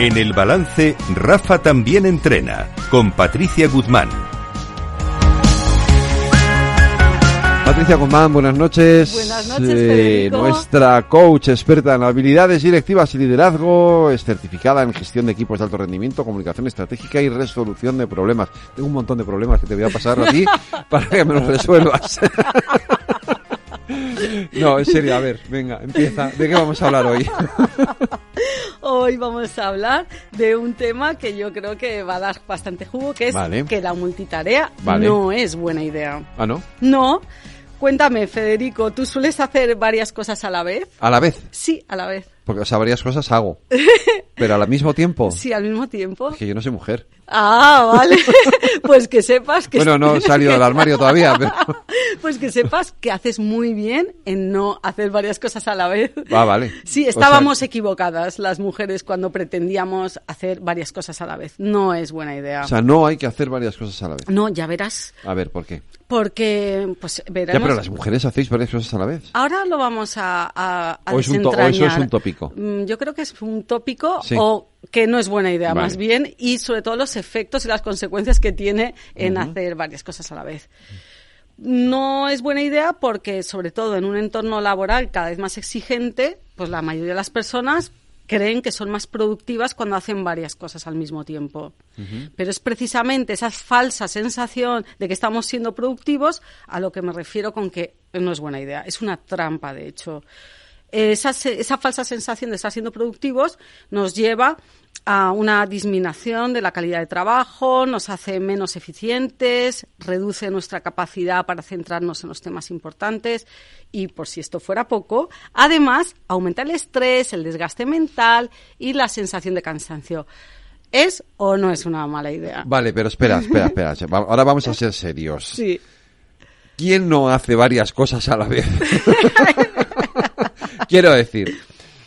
En el balance, Rafa también entrena, con Patricia Guzmán. Patricia Guzmán, buenas noches. Buenas noches, Federico. nuestra coach experta en habilidades directivas y liderazgo, es certificada en gestión de equipos de alto rendimiento, comunicación estratégica y resolución de problemas. Tengo un montón de problemas que te voy a pasar a ti para que me los resuelvas. No, en serio, a ver, venga, empieza. ¿De qué vamos a hablar hoy? Hoy vamos a hablar de un tema que yo creo que va a dar bastante jugo, que es Vale. que la multitarea Vale. no es buena idea. Ah, ¿no? No. Cuéntame, Federico, ¿tú sueles hacer varias cosas a la vez? A la vez, Sí, a la vez. porque o sea, varias cosas hago. Pero al mismo tiempo, Sí, al mismo tiempo. es que yo no soy mujer. Ah, vale. pues que sepas que... Bueno, no he salido del armario todavía, pero... Pues que sepas que haces muy bien en no hacer varias cosas a la vez. Ah, vale. Sí, O estábamos sea- equivocadas las mujeres cuando pretendíamos hacer varias cosas a la vez. No es buena idea. O sea, no hay que hacer varias cosas a la vez. no, ya verás. A ver, ¿por qué? Porque, pues, veremos. Ya, pero las mujeres hacéis varias cosas a la vez. Ahora lo vamos a, a, a O es un to- o eso es un tópico. Mm, Yo creo que es un tópico Sí. o que no es buena idea, Vale. más bien, y sobre todo los efectos y las consecuencias que tiene en hacer varias cosas a la vez. No es buena idea porque, sobre todo en un entorno laboral cada vez más exigente, pues la mayoría de las personas creen que son más productivas cuando hacen varias cosas al mismo tiempo. Pero es precisamente esa falsa sensación de que estamos siendo productivos a lo que me refiero con que no es buena idea. Es una trampa, de hecho. Esa, esa falsa sensación de estar siendo productivos nos lleva a una disminución de la calidad de trabajo, nos hace menos eficientes, reduce nuestra capacidad para centrarnos en los temas importantes y, por si esto fuera poco, además aumenta el estrés, el desgaste mental y la sensación de cansancio. ¿Es o no es una mala idea? Vale, pero espera, espera, espera. Ahora vamos a ser serios. Sí. ¿Quién no hace varias cosas a la vez? Quiero decir,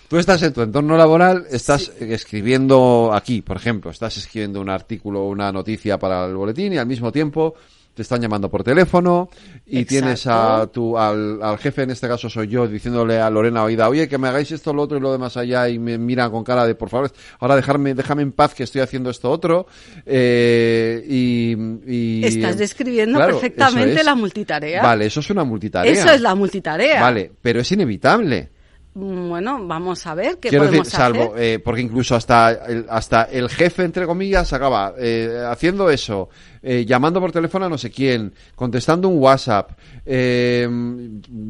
tú estás en tu entorno laboral, estás escribiendo aquí, por ejemplo, estás escribiendo un artículo o una noticia para el boletín y al mismo tiempo te están llamando por teléfono y Exacto. tienes a tu, al, al jefe, en este caso soy yo, diciéndole a Lorena Oida, oye, que me hagáis esto, lo otro y lo demás allá y me miran con cara de, por favor, ahora dejarme, déjame en paz que estoy haciendo esto otro. Eh, y, y- Estás describiendo Claro, perfectamente es. la multitarea. Vale, eso es una multitarea. Eso es la multitarea. Vale, pero es inevitable. Mm, Bueno, vamos a ver qué Quiero decir, podemos salvo, hacer. eh, porque incluso hasta el, hasta el jefe, entre comillas, acaba eh, haciendo eso, eh, llamando por teléfono a no sé quién, contestando un WhatsApp, eh,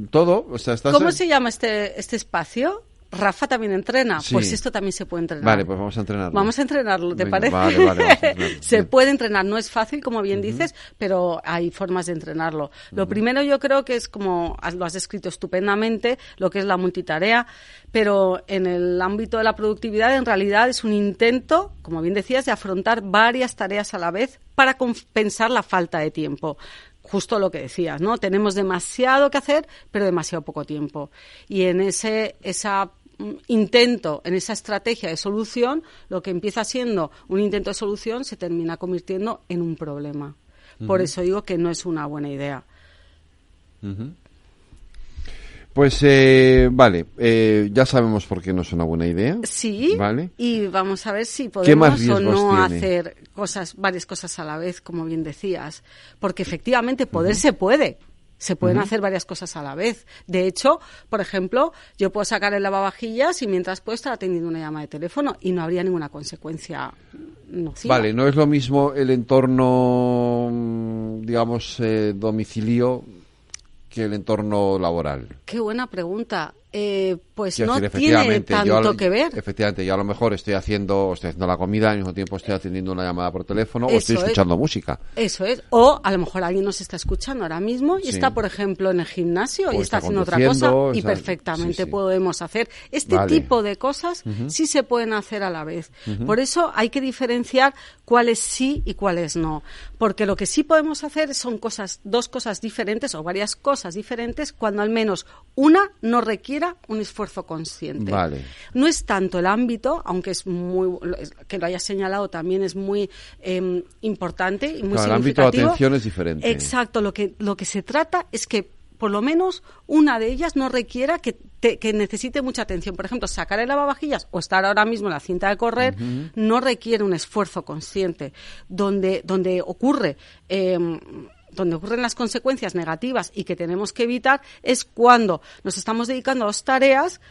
todo. O sea, estás ¿Cómo se llama este, este espacio? Rafa también entrena. Sí. Pues esto también se puede entrenar. Vale, pues vamos a entrenarlo. Vamos a entrenarlo, ¿te Venga, parece? vale, vale, vamos a entrenarlo. Se Bien. puede entrenar, no es fácil, como bien dices, pero hay formas de entrenarlo. Lo primero yo creo que es como lo has descrito estupendamente, lo que es la multitarea, pero en el ámbito de la productividad en realidad es un intento, como bien decías, de afrontar varias tareas a la vez para compensar la falta de tiempo justo lo que decías, ¿no? Tenemos demasiado que hacer, pero demasiado poco tiempo. Y en ese esa intento, en esa estrategia de solución, lo que empieza siendo un intento de solución se termina convirtiendo en un problema. Por eso digo que no es una buena idea. Pues eh, vale, eh, ya sabemos por qué no es una buena idea. Sí, Vale. y vamos a ver si ¿Qué más podemos o no tiene? hacer cosas, varias cosas a la vez, como bien decías. Porque efectivamente poder se puede. Se pueden hacer varias cosas a la vez. De hecho, por ejemplo, yo puedo sacar el lavavajillas y mientras puedo estar atendiendo una llamada de teléfono y no habría ninguna consecuencia nociva. Vale, no es lo mismo el entorno, mm, digamos, eh, domicilio que el entorno laboral. Qué buena pregunta. Eh, pues Quiero no decir, tiene yo tanto que ver. Efectivamente, yo a lo mejor estoy haciendo, estoy haciendo la comida, al mismo tiempo estoy atendiendo una llamada por teléfono o estoy es. escuchando música. Eso es. O a lo mejor alguien nos está escuchando ahora mismo y Sí. está, por ejemplo, en el gimnasio O y está está haciendo otra cosa y perfectamente sí, sí. podemos hacer. Este Vale. tipo de cosas sí se pueden hacer a la vez. Por eso hay que diferenciar cuáles sí y cuáles no. Porque lo que sí podemos hacer son cosas, dos cosas diferentes o varias cosas diferentes cuando al menos una no requiera un esfuerzo consciente. Vale. No es tanto el ámbito, aunque es muy que lo hayas señalado también es muy em, importante y muy Claro, el ámbito de significativo. atención es diferente. Exacto, lo que lo que se trata es que por lo menos una de ellas no requiera que que necesite mucha atención. Por ejemplo, sacar el lavavajillas o estar ahora mismo en la cinta de correr no requiere un esfuerzo consciente. Donde, donde ocurre. Em, donde ocurren las consecuencias negativas y que tenemos que evitar es cuando nos estamos dedicando a dos tareas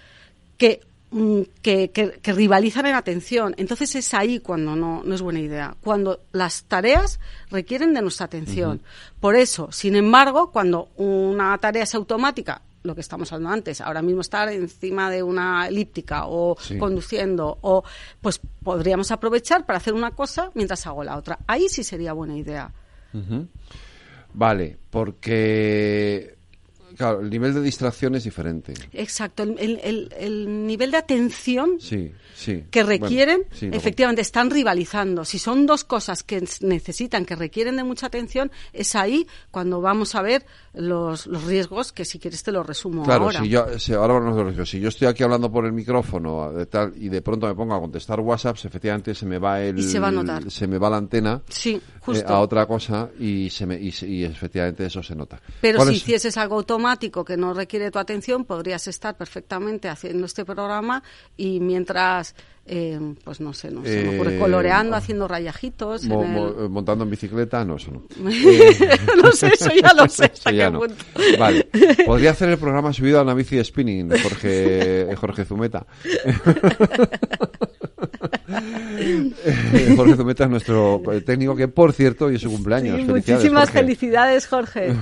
que Mm, que, que, rivalizan en atención. Entonces es ahí cuando no, no, es buena idea, cuando las tareas requieren de nuestra atención. Por eso, sin embargo, cuando una tarea es automática, lo que estamos hablando antes, ahora mismo estar encima de una elíptica o conduciendo, o pues podríamos aprovechar para hacer una cosa mientras hago la otra. Ahí sí sería buena idea. Vale, porque Claro, el nivel de distracción es diferente. Exacto, el, nivel de atención sí, sí. que requieren, efectivamente, están rivalizando. Si son dos cosas que necesitan, que requieren de mucha atención, es ahí cuando vamos a ver los, los riesgos, que si quieres te lo resumo claro, ahora. si yo, ahora Si yo estoy aquí hablando por el micrófono de tal, y de pronto me pongo a contestar WhatsApps, efectivamente se me va el... se va a notar. Se me va la antena sí, eh, a otra cosa y, se me, y, efectivamente eso se nota. Pero si hicieses algo automático, que no requiere tu atención, podrías estar perfectamente haciendo este programa y mientras, eh, pues no sé, no sé, eh, coloreando, haciendo rayajitos. montando en bicicleta, no, eso no. no sé, eso ya lo sé. Vale. Podría hacer el programa subido a una bici de spinning de Jorge, Jorge Zumeta. Jorge Zumeta es nuestro técnico que, por cierto, hoy es su cumpleaños. muchísimas felicidades, Jorge.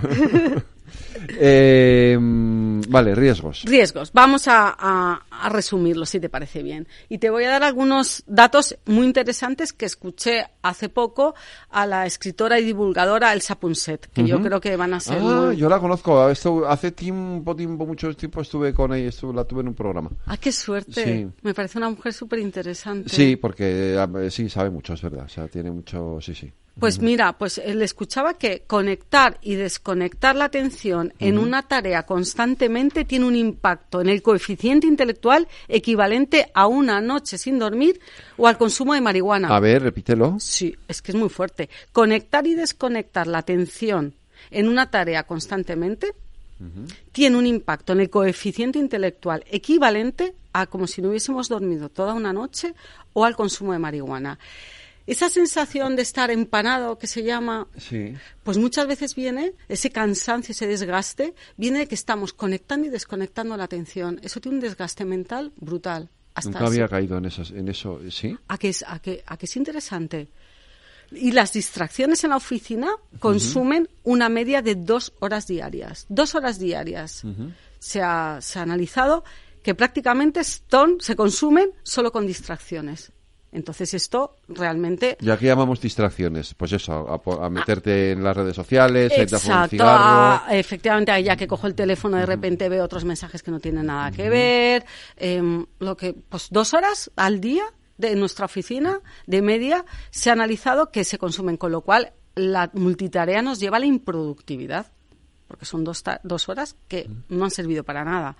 Eh, vale, riesgos. Riesgos. Vamos a, resumirlo, si te parece bien. Y te voy a dar algunos datos muy interesantes que escuché hace poco a la escritora y divulgadora Elsa Punset, que yo creo que van a ser. Ah, yo la conozco. hace tiempo, tiempo, mucho tiempo estuve con ella, estuve, la tuve en un programa. Ah, qué suerte. Me parece una mujer súper interesante. Sí, porque eh, sí, sabe mucho, es verdad. O sea, tiene mucho. Sí, sí. Pues mira, pues él escuchaba que conectar y desconectar la atención en una tarea constantemente tiene un impacto en el coeficiente intelectual equivalente a una noche sin dormir o al consumo de marihuana. A ver, repítelo. Sí, es que es muy fuerte. Conectar y desconectar la atención en una tarea constantemente tiene un impacto en el coeficiente intelectual equivalente a como si no hubiésemos dormido toda una noche o al consumo de marihuana. Esa sensación de estar empanado, que se llama, pues muchas veces viene, ese cansancio, ese desgaste, viene de que estamos conectando y desconectando la atención. Eso tiene un desgaste mental brutal. Hasta Nunca había caído en, en eso, ¿sí? A que, es, a, que, a que es interesante. Y las distracciones en la oficina consumen una media de dos horas diarias. Dos horas diarias. se, ha, se ha analizado que prácticamente son, se consumen solo con distracciones. Entonces esto realmente... ¿Y aquí llamamos distracciones? Pues eso, a, meterte en las redes sociales, Exacto, a un efectivamente, ya que cojo el teléfono de repente veo otros mensajes que no tienen nada que ver. Em, lo que, pues dos horas al día de nuestra oficina de media se ha analizado que se consumen, con lo cual la multitarea nos lleva a la improductividad, porque son dos, dos horas que no han servido para nada.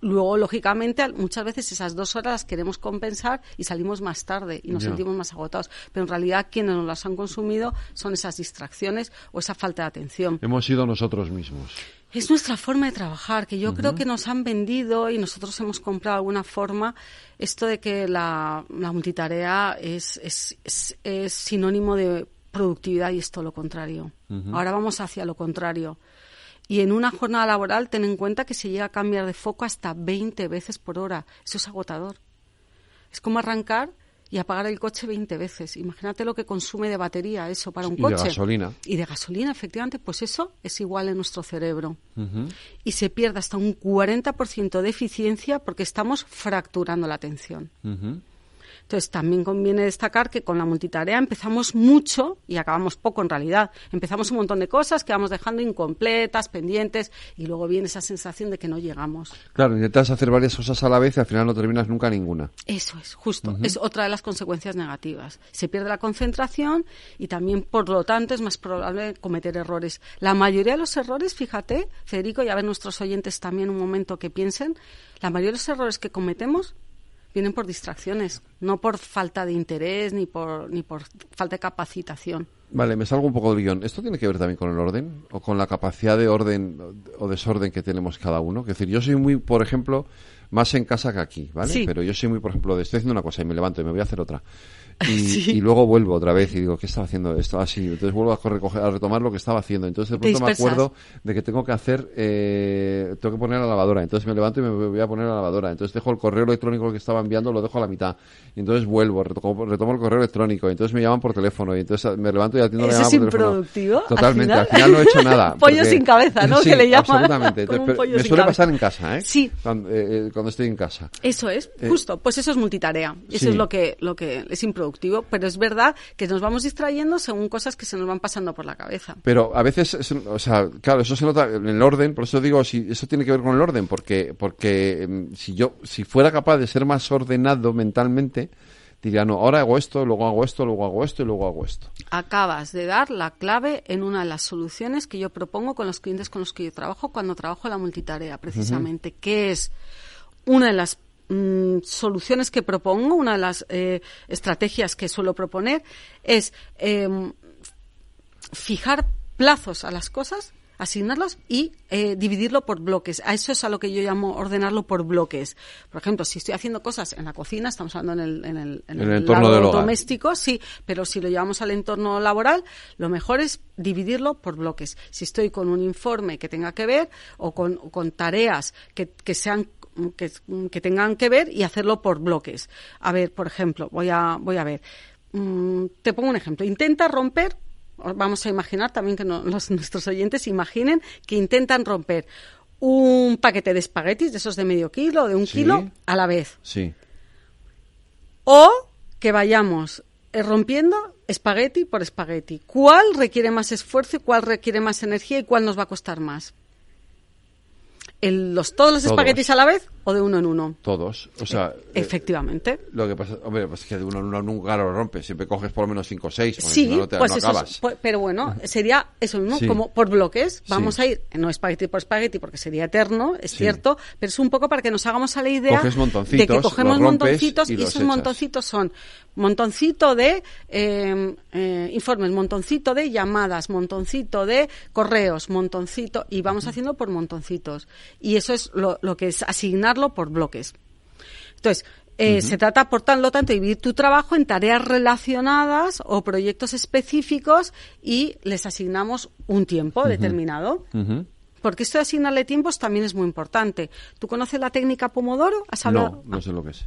Luego, lógicamente, muchas veces esas dos horas las queremos compensar y salimos más tarde y nos sentimos más agotados. Pero en realidad quienes nos las han consumido son esas distracciones o esa falta de atención. Hemos sido nosotros mismos. Es nuestra forma de trabajar, que yo creo que nos han vendido y nosotros hemos comprado de alguna forma esto de que la, multitarea es, es, es, sinónimo de productividad y es todo lo contrario. Ahora vamos hacia lo contrario. Y en una jornada laboral, ten en cuenta que se llega a cambiar de foco hasta 20 veces por hora. Eso es agotador. Es como arrancar y apagar el coche 20 veces. Imagínate lo que consume de batería eso para un coche. Y de gasolina. Y de gasolina, efectivamente, pues eso es igual en nuestro cerebro. Y se pierde hasta un 40% de eficiencia porque estamos fracturando la atención. Entonces, también conviene destacar que con la multitarea empezamos mucho y acabamos poco en realidad. Empezamos un montón de cosas que vamos dejando incompletas, pendientes, y luego viene esa sensación de que no llegamos. Claro, intentas hacer varias cosas a la vez y al final no terminas nunca ninguna. Eso es, justo. Es otra de las consecuencias negativas. Se pierde la concentración y también, por lo tanto, es más probable cometer errores. La mayoría de los errores, fíjate, Federico, ya ven nuestros oyentes también un momento que piensen, la mayoría de los errores que cometemos vienen por distracciones, no por falta de interés ni por, ni por falta de capacitación. Vale, me salgo un poco del guion. ¿Esto tiene que ver también con el orden? ¿O con la capacidad de orden o desorden que tenemos cada uno? Es decir, yo soy muy, por ejemplo, más en casa que aquí, ¿vale? Sí. Pero yo soy muy, por ejemplo, de estoy haciendo una cosa y me levanto y me voy a hacer otra. Y, Sí. y luego vuelvo otra vez y digo, ¿qué estaba haciendo esto? Así, entonces vuelvo a, recoger- a retomar lo que estaba haciendo. Entonces de pronto me acuerdo de que tengo que hacer, eh, tengo que poner la lavadora. Entonces me levanto y me voy a poner la lavadora. Entonces dejo el correo electrónico que estaba enviando, lo dejo a la mitad. Y entonces vuelvo, retomo, retomo el correo electrónico. Y entonces me llaman por teléfono. Y entonces me levanto y atiendo la llamada es por teléfono. improductivo, al Totalmente. Al final. final, no he hecho nada. Pollo porque- sin cabeza, ¿no? Sí, Que le llaman. absolutamente. Pero me suele cabeza. pasar en casa, ¿eh? Sí. Cuando, eh, eh, cuando estoy en casa. Eso es, Eh, justo, pues eso es multitarea. Eso sí. es lo que, lo que es improductivo, pero es verdad que nos vamos distrayendo según cosas que se nos van pasando por la cabeza. Pero a veces, es- o sea, claro, eso se nota en el orden, por eso digo, si eso tiene que ver con el orden, porque, porque em, si yo, si fuera capaz de ser más ordenado mentalmente, diría, no, ahora hago esto, luego hago esto, luego hago esto y luego hago esto. Acabas de dar la clave en una de las soluciones que yo propongo con los clientes con los que yo trabajo cuando trabajo la multitarea, precisamente, que es una de las mm, soluciones que propongo, una de las eh, estrategias que suelo proponer, es em, fijar plazos a las cosas, asignarlos y eh, dividirlo por bloques. A eso es a lo que yo llamo ordenarlo por bloques. Por ejemplo, si estoy haciendo cosas en la cocina, estamos hablando en el, en el, En el entorno hogar. doméstico, sí, pero si lo llevamos al entorno laboral, lo mejor es dividirlo por bloques. Si estoy con un informe que tenga que ver o con, o con tareas que, que sean que, que tengan que ver y hacerlo por bloques. A ver, por ejemplo, voy a voy a ver. Mm, te pongo un ejemplo. Intenta romper vamos a imaginar también que no- los, nuestros oyentes imaginen que intentan romper un paquete de espaguetis, de esos de medio kilo o de un Sí. kilo, a la vez. Sí. O que vayamos eh, rompiendo espagueti por espagueti. ¿Cuál requiere más esfuerzo y cuál requiere más energía y cuál nos va a costar más? El- los, ¿Todos los Todos. espaguetis a la vez o de uno en uno? Todos. O sea, eh, Efectivamente. lo que pasa, hombre, pues es que de uno en uno nunca lo rompes, siempre coges por lo menos cinco o seis, Sí, si no, no te, pues no eso es- acabas. pues- pero bueno, sería eso mismo, Sí. como por bloques. Vamos Sí. a ir, no espagueti por espagueti porque sería eterno, es cierto, pero es un poco para que nos hagamos a la idea de que cogemos montoncitos y esos echas. montoncitos son montoncito de eh, eh, informes, montoncito de llamadas, montoncito de correos, montoncito, y vamos haciendo por montoncitos. Y eso es lo, lo que es asignarlo por bloques. Entonces, eh, se trata, por tan- lo tanto, de dividir tu trabajo en tareas relacionadas o proyectos específicos y les asignamos un tiempo determinado. Porque esto de asignarle tiempos también es muy importante. ¿Tú conoces la técnica Pomodoro? ¿Has hablado? No, no sé lo que es.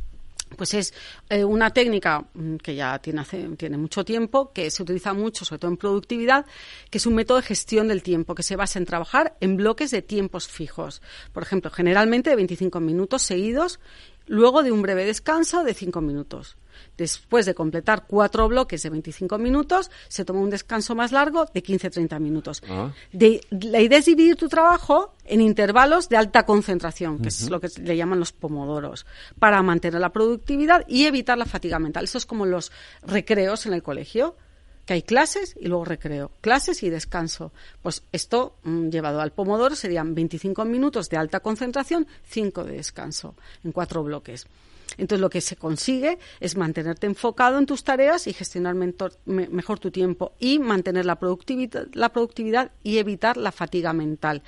Pues es eh, una técnica mm, que ya tiene, hace- tiene mucho tiempo, que se utiliza mucho, sobre todo en productividad, que es un método de gestión del tiempo, que se basa en trabajar en bloques de tiempos fijos. Por ejemplo, generalmente de 25 minutos seguidos, luego de un breve descanso de 5 minutos. Después de completar cuatro bloques de 25 minutos, se toma un descanso más largo de 15-30 minutos. Ah. De- la idea es dividir tu trabajo en intervalos de alta concentración, que es lo que le llaman los pomodoros, para mantener la productividad y evitar la fatiga mental. Eso es como los recreos en el colegio, que hay clases y luego recreo, clases y descanso. Pues esto mm, llevado al pomodoro serían 25 minutos de alta concentración, 5 de descanso, en cuatro bloques. Entonces lo que se consigue es mantenerte enfocado en tus tareas y gestionar mentor- me- mejor tu tiempo y mantener la productividad, la productividad y evitar la fatiga mental.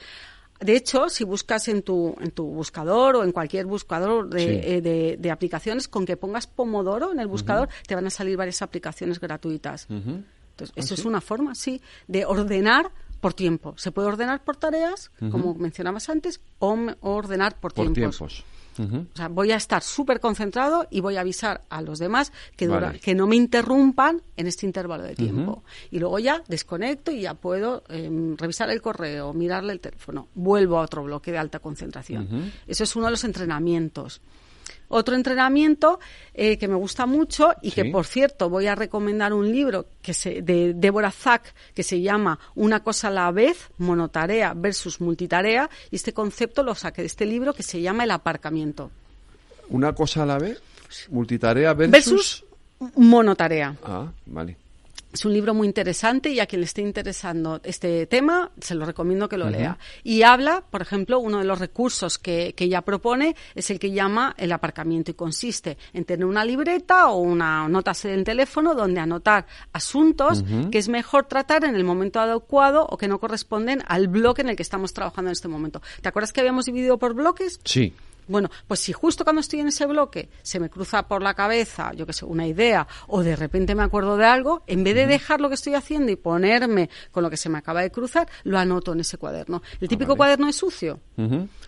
De hecho, si buscas en tu, en tu buscador o en cualquier buscador de, Sí. eh, de- de aplicaciones, con que pongas Pomodoro en el buscador, te van a salir varias aplicaciones gratuitas. Entonces, Ah, eso es una forma, sí, de ordenar por tiempo. Se puede ordenar por tareas, como mencionabas antes, o ordenar por, Por tiempos. tiempos. O sea, voy a estar súper concentrado y voy a avisar a los demás que, dura- Vale. que no me interrumpan en este intervalo de tiempo. Y luego ya desconecto y ya puedo em, revisar el correo, mirarle el teléfono. Vuelvo a otro bloque de alta concentración. Eso es uno de los entrenamientos. Otro entrenamiento eh, que me gusta mucho y que, por cierto, voy a recomendar un libro que se, de Deborah Zack que se llama Una cosa a la vez, monotarea versus multitarea. Y este concepto lo saqué de este libro que se llama El aparcamiento. Una cosa a la vez, multitarea versus... Versus monotarea. Ah, vale. Es un libro muy interesante y a quien le esté interesando este tema, se lo recomiendo que lo lea. Y habla, por ejemplo, uno de los recursos que, que ella propone es el que llama el aparcamiento y consiste en tener una libreta o una nota en teléfono donde anotar asuntos que es mejor tratar en el momento adecuado o que no corresponden al bloque en el que estamos trabajando en este momento. ¿Te acuerdas que habíamos dividido por bloques? Sí. Bueno, pues si justo cuando estoy en ese bloque se me cruza por la cabeza, yo que sé, una idea, o de repente me acuerdo de algo, en vez de dejar lo que estoy haciendo y ponerme con lo que se me acaba de cruzar, lo anoto en ese cuaderno. El típico cuaderno es sucio,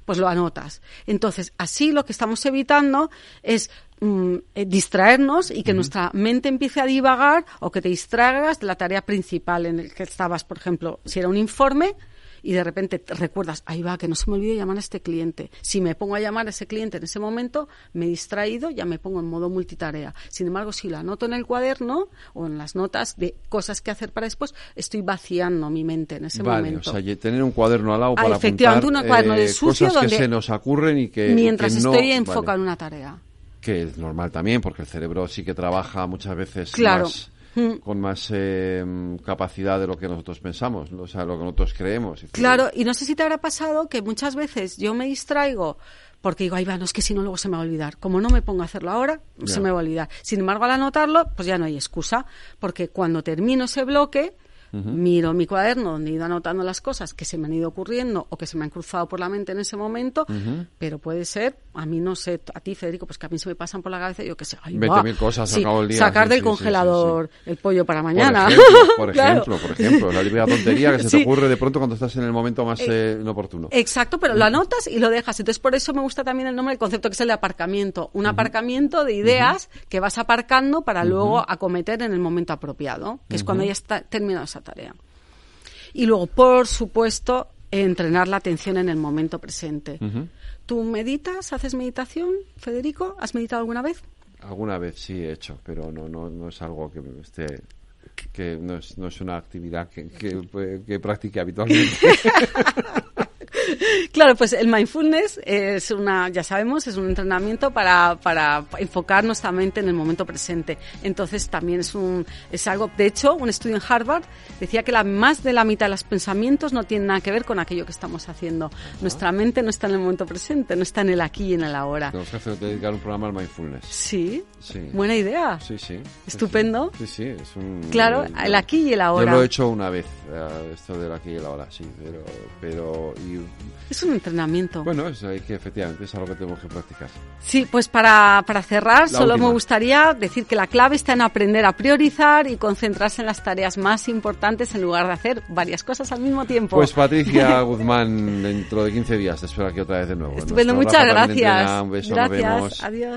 pues lo anotas. Entonces, así lo que estamos evitando es mm, eh, distraernos y que nuestra mente empiece a divagar o que te distraigas de la tarea principal en el que estabas, por ejemplo, si era un informe, y de repente te recuerdas, ahí va, que no se me olvide llamar a este cliente. Si me pongo a llamar a ese cliente en ese momento, me he distraído, ya me pongo en modo multitarea. Sin embargo, si lo anoto en el cuaderno o en las notas de cosas que hacer para después, estoy vaciando mi mente en ese momento. O sea, tener un cuaderno al lado ah, para efectivamente, apuntar, un cuaderno de eh, sucio cosas donde que se nos ocurren y que mientras que no- estoy enfocado vale. en una tarea. que es normal también porque el cerebro sí que trabaja muchas veces Claro. más- Mm. con más eh, capacidad de lo que nosotros pensamos, ¿no? o sea, lo que nosotros creemos. Claro, y no sé si te habrá pasado que muchas veces yo me distraigo porque digo, ahí va, no es que si no luego se me va a olvidar. Como no me pongo a hacerlo ahora, se me va a olvidar. Sin embargo, al anotarlo, pues ya no hay excusa, porque cuando termino ese bloque, miro mi cuaderno donde he ido anotando las cosas que se me han ido ocurriendo o que se me han cruzado por la mente en ese momento, pero puede ser, a mí no sé, a ti Federico, pues que a mí se me pasan por la cabeza y yo que sé, ahí va. 20.000 cosas Sí, del día, Sacar sí, del sí, congelador el pollo para Por mañana. ejemplo, por ejemplo, por ejemplo, la típica tontería que se te ocurre de pronto cuando estás en el momento más eh, inoportuno. Exacto, pero lo anotas y lo dejas. Entonces, por eso me gusta también el nombre del concepto que es el de aparcamiento. Un aparcamiento de ideas que vas aparcando para luego acometer en el momento apropiado, que es cuando ya está terminada esa tarea. Y luego, por supuesto, entrenar la atención en el momento presente. ¿Tú meditas? ¿Haces meditación, Federico? ¿Has meditado alguna vez? Alguna vez sí he hecho, pero no, no, no es algo que me esté que no es, no es una actividad que, que, que practique habitualmente. Claro, pues el mindfulness es una, ya sabemos, es un entrenamiento para, para enfocar nuestra mente en el momento presente. Entonces también es un, es algo, de hecho, un estudio en Harvard decía que la, más de la mitad de los pensamientos no tienen nada que ver con aquello que estamos haciendo. Nuestra mente no está en el momento presente, no está en el aquí y en el ahora. Tenemos que hacer, dedicar un programa al mindfulness. Sí, Sí. buena idea. Sí, sí. Estupendo. Sí, sí, es un... Claro, el aquí y el ahora. Yo lo he hecho una vez, eh, esto del aquí y el ahora, sí, pero... pero y, Es un entrenamiento. bueno, es hay que efectivamente es algo que tenemos que practicar. Sí, pues para, para cerrar, La solo última. me gustaría decir que la clave está en aprender a priorizar y concentrarse en las tareas más importantes en lugar de hacer varias cosas al mismo tiempo. Pues Patricia Guzmán, dentro de 15 días te espero aquí otra vez de nuevo. Estupendo, muchas gracias. Un beso, nos gracias, vemos. adiós.